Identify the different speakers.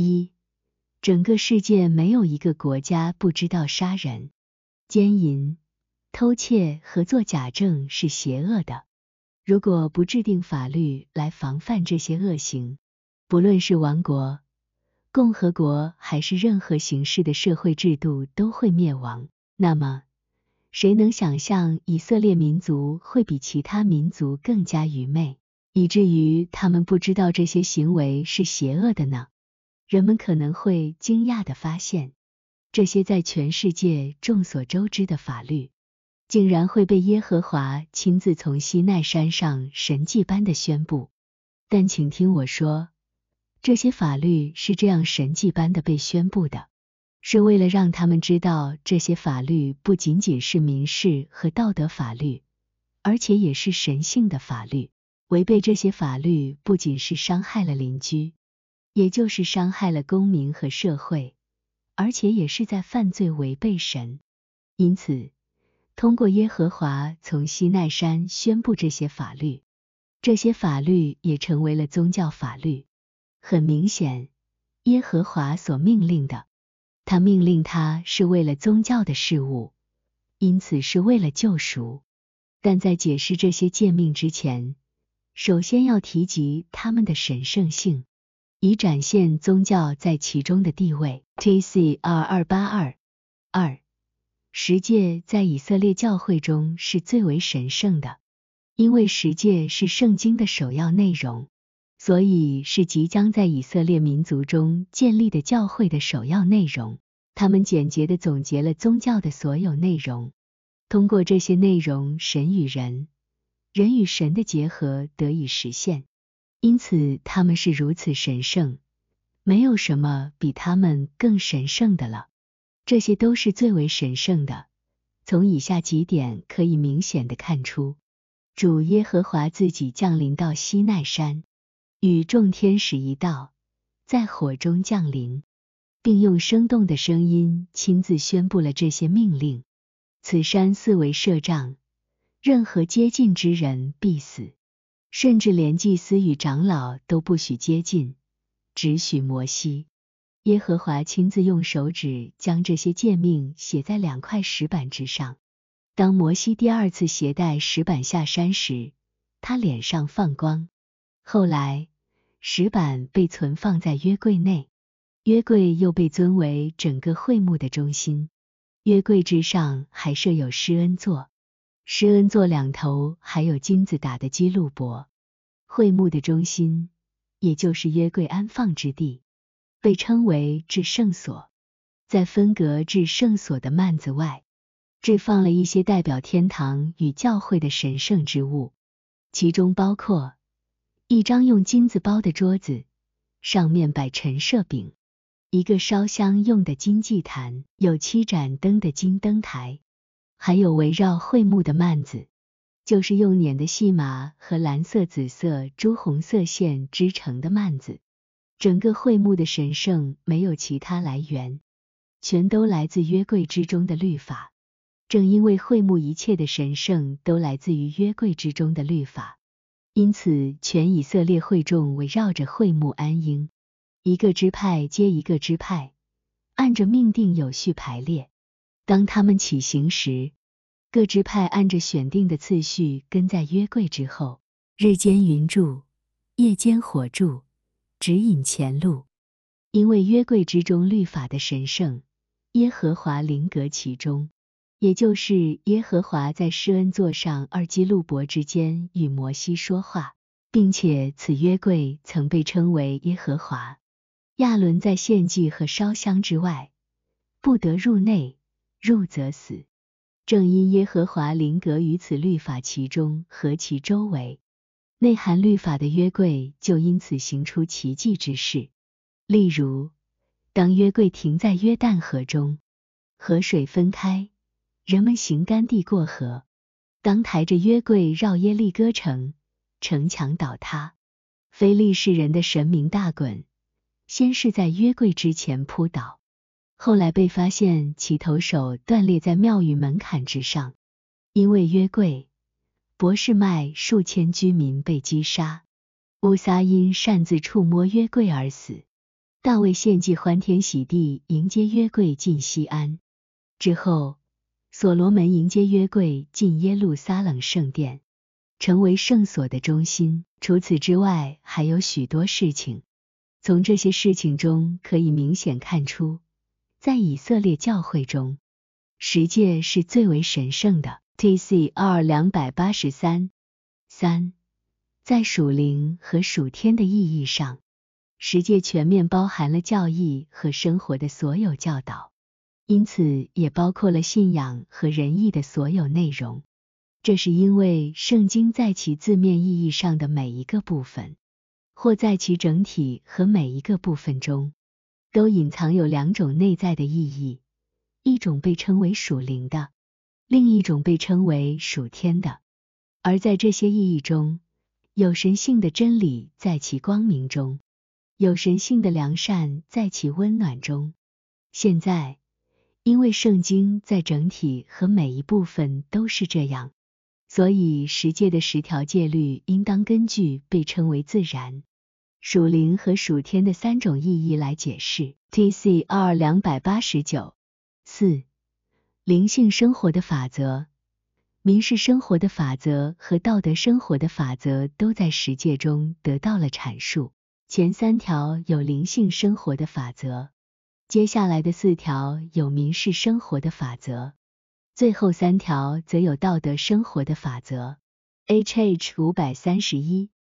Speaker 1: 一，整个世界没有一个国家不知道杀人、奸淫、偷窃和作假证是邪恶的。如果不制定法律来防范这些恶行，不论是王国、共和国还是任何形式的社会制度都会灭亡。那么，谁能想象以色列民族会比其他民族更加愚昧，以至于他们不知道这些行为是邪恶的呢？人们可能会惊讶地发现，这些在全世界众所周知的法律，竟然会被耶和华亲自从西奈山上神迹般的宣布。但请听我说，这些法律是这样神迹般的被宣布的。是为了让他们知道，这些法律不仅仅是民事和道德法律，而且也是神性的法律。违背这些法律，不仅是伤害了邻居，也就是伤害了公民和社会，而且也是在犯罪违背神。因此，通过耶和华从西奈山宣布这些法律，这些法律也成为了宗教法律。很明显，耶和华所命令的。他命令他是为了宗教的事物，因此是为了救赎。但在解释这些诫命之前，首先要提及他们的神圣性，以展现宗教在其中的地位。T C R 二八二二十诫在以色列教会中是最为神圣的，因为十诫是圣经的首要内容。所以是即将在以色列民族中建立的教会的首要内容。他们简洁的总结了宗教的所有内容。通过这些内容，神与人、人与神的结合得以实现。因此，他们是如此神圣，没有什么比他们更神圣的了。这些都是最为神圣的。从以下几点可以明显的看出，主耶和华自己降临到西奈山。与众天使一道，在火中降临，并用生动的声音亲自宣布了这些命令：此山四围设障，任何接近之人必死，甚至连祭司与长老都不许接近，只许摩西。耶和华亲自用手指将这些诫命写在两块石板之上。当摩西第二次携带石板下山时，他脸上放光。后来，石板被存放在约柜内，约柜又被尊为整个会幕的中心。约柜之上还设有施恩座，施恩座两头还有金子打的基路伯。会幕的中心，也就是约柜安放之地，被称为至圣所。在分隔至圣所的幔子外，置放了一些代表天堂与教会的神圣之物，其中包括。一张用金子包的桌子，上面摆陈设饼；一个烧香用的金祭坛，有七盏灯的金灯台，还有围绕会幕的幔子，就是用捻的细麻和蓝色、紫色、朱红色线织成的幔子。整个会幕的神圣没有其他来源，全都来自约柜之中的律法。正因为会幕一切的神圣都来自于约柜之中的律法。因此，全以色列会众围绕着会幕安营，一个支派接一个支派，按着命定有序排列。当他们起行时，各支派按着选定的次序跟在约柜之后。日间云柱，夜间火柱，指引前路。因为约柜之中律法的神圣，耶和华临格其中。也就是耶和华在施恩座上二基路伯之间与摩西说话，并且此约柜曾被称为耶和华。亚伦在献祭和烧香之外，不得入内，入则死。正因耶和华临格于此律法其中和其周围，内含律法的约柜就因此行出奇迹之事。例如，当约柜停在约旦河中，河水分开。人们行干地过河，当抬着约柜绕耶利哥城，城墙倒塌，非利士人的神明大滚，先是在约柜之前扑倒，后来被发现其头手断裂在庙宇门槛之上，因为约柜，博士麦数千居民被击杀，乌撒因擅自触摸约柜而死。大卫献祭欢天喜地，迎接约柜进西安。之后，所罗门迎接约柜进耶路撒冷圣殿，成为圣所的中心。除此之外，还有许多事情。从这些事情中可以明显看出，在以色列教会中，十诫是最为神圣的。T.C. 二两百八十三三，在属灵和属天的意义上，十诫全面包含了教义和生活的所有教导，因此也包括了信仰和仁义的所有内容。这是因为圣经在其字面意义上的每一个部分，或在其整体和每一个部分中，都隐藏有两种内在的意义，一种被称为属灵的。另一种被称为属天的，而在这些意义中，有神性的真理在其光明中，有神性的良善在其温暖中。现在，因为圣经在整体和每一部分都是这样，所以十诫的十条戒律应当根据被称为自然、属灵和属天的三种意义来解释。T C R 两百八十九四。灵性生活的法则、民事生活的法则和道德生活的法则都在十诫中得到了阐述。前三条有灵性生活的法则，接下来的四条有民事生活的法则，最后三条则有道德生活的法则。H H 五百三十一。